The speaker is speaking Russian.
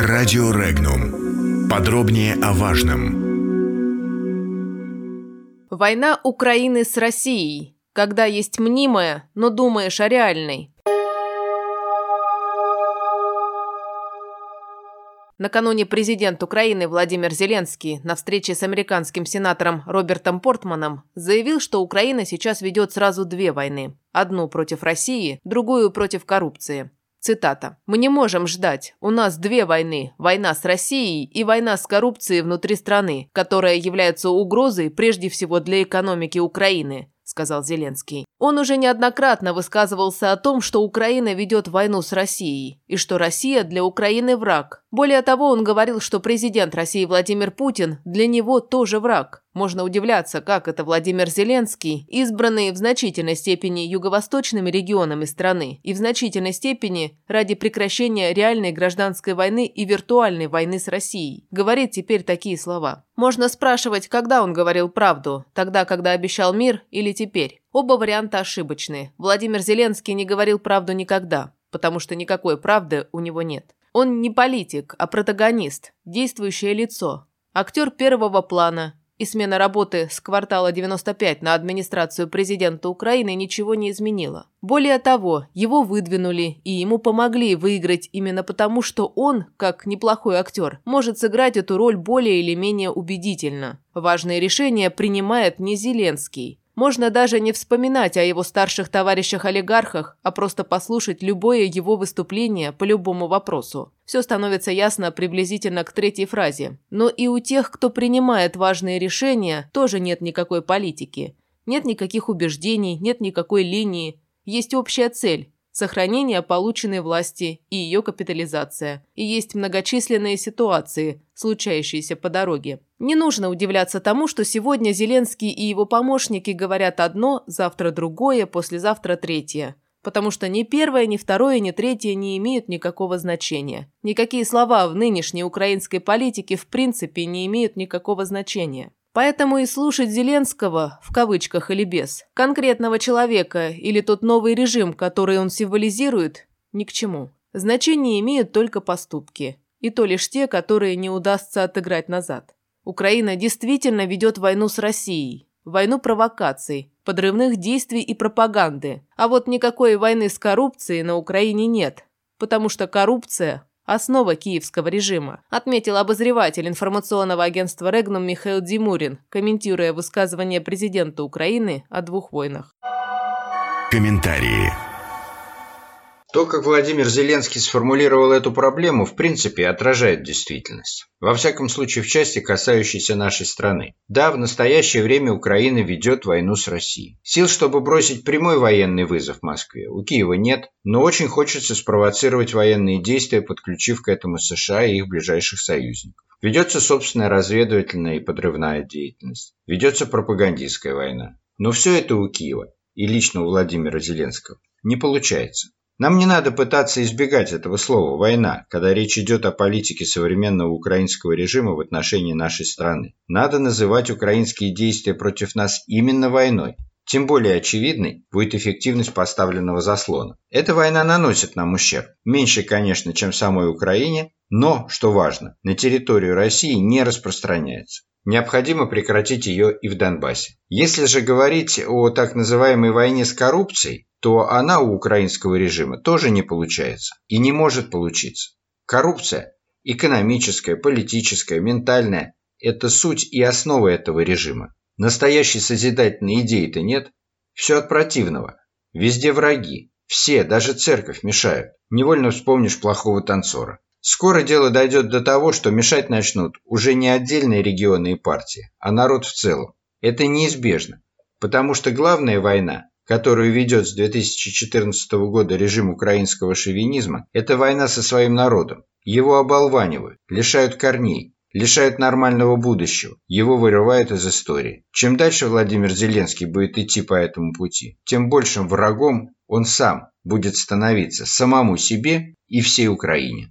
Радио Регнум. Подробнее о важном. Война Украины с Россией. Когда есть мнимая, но думаешь о реальной. Накануне президент Украины Владимир Зеленский на встрече с американским сенатором Робертом Портманом заявил, что Украина сейчас ведет сразу две войны. Одну против России, другую против коррупции. Цитата. «Мы не можем ждать. У нас две войны. Война с Россией и война с коррупцией внутри страны, которая является угрозой прежде всего для экономики Украины сказал Зеленский. Он уже неоднократно высказывался о том, что Украина ведет войну с Россией, и что Россия для Украины враг. Более того, он говорил, что президент России Владимир Путин для него тоже враг. Можно удивляться, как это Владимир Зеленский, избранный в значительной степени юго-восточными регионами страны и в значительной степени ради прекращения реальной гражданской войны и виртуальной войны с Россией, говорит теперь такие слова. Можно спрашивать, когда он говорил правду, тогда, когда обещал мир или теперь. Оба варианта ошибочны. Владимир Зеленский не говорил правду никогда, потому что никакой правды у него нет. Он не политик, а протагонист, действующее лицо, актер первого плана, и смена работы с квартала 95 на администрацию президента Украины ничего не изменила. Более того, его выдвинули и ему помогли выиграть именно потому, что он, как неплохой актер, может сыграть эту роль более или менее убедительно. Важные решения принимает не Зеленский, можно даже не вспоминать о его старших товарищах-олигархах, а просто послушать любое его выступление по любому вопросу. Все становится ясно приблизительно к третьей фразе. Но и у тех, кто принимает важные решения, тоже нет никакой политики. Нет никаких убеждений, нет никакой линии. Есть общая цель сохранение полученной власти и ее капитализация. И есть многочисленные ситуации, случающиеся по дороге. Не нужно удивляться тому, что сегодня Зеленский и его помощники говорят одно, завтра другое, послезавтра третье. Потому что ни первое, ни второе, ни третье не имеют никакого значения. Никакие слова в нынешней украинской политике в принципе не имеют никакого значения. Поэтому и слушать Зеленского, в кавычках или без, конкретного человека или тот новый режим, который он символизирует, ни к чему. Значение имеют только поступки. И то лишь те, которые не удастся отыграть назад. Украина действительно ведет войну с Россией. Войну провокаций, подрывных действий и пропаганды. А вот никакой войны с коррупцией на Украине нет. Потому что коррупция основа киевского режима, отметил обозреватель информационного агентства «Регнум» Михаил Димурин, комментируя высказывание президента Украины о двух войнах. Комментарии. То, как Владимир Зеленский сформулировал эту проблему, в принципе отражает действительность. Во всяком случае, в части, касающейся нашей страны. Да, в настоящее время Украина ведет войну с Россией. Сил, чтобы бросить прямой военный вызов Москве, у Киева нет, но очень хочется спровоцировать военные действия, подключив к этому США и их ближайших союзников. Ведется собственная разведывательная и подрывная деятельность. Ведется пропагандистская война. Но все это у Киева и лично у Владимира Зеленского не получается. Нам не надо пытаться избегать этого слова «война», когда речь идет о политике современного украинского режима в отношении нашей страны. Надо называть украинские действия против нас именно войной. Тем более очевидной будет эффективность поставленного заслона. Эта война наносит нам ущерб. Меньше, конечно, чем самой Украине, но, что важно, на территорию России не распространяется. Необходимо прекратить ее и в Донбассе. Если же говорить о так называемой войне с коррупцией, то она у украинского режима тоже не получается и не может получиться. Коррупция – экономическая, политическая, ментальная – это суть и основа этого режима. Настоящей созидательной идеи-то нет. Все от противного. Везде враги. Все, даже церковь, мешают. Невольно вспомнишь плохого танцора. Скоро дело дойдет до того, что мешать начнут уже не отдельные регионы и партии, а народ в целом. Это неизбежно, потому что главная война которую ведет с 2014 года режим украинского шовинизма, это война со своим народом. Его оболванивают, лишают корней, лишают нормального будущего, его вырывают из истории. Чем дальше Владимир Зеленский будет идти по этому пути, тем большим врагом он сам будет становиться самому себе и всей Украине.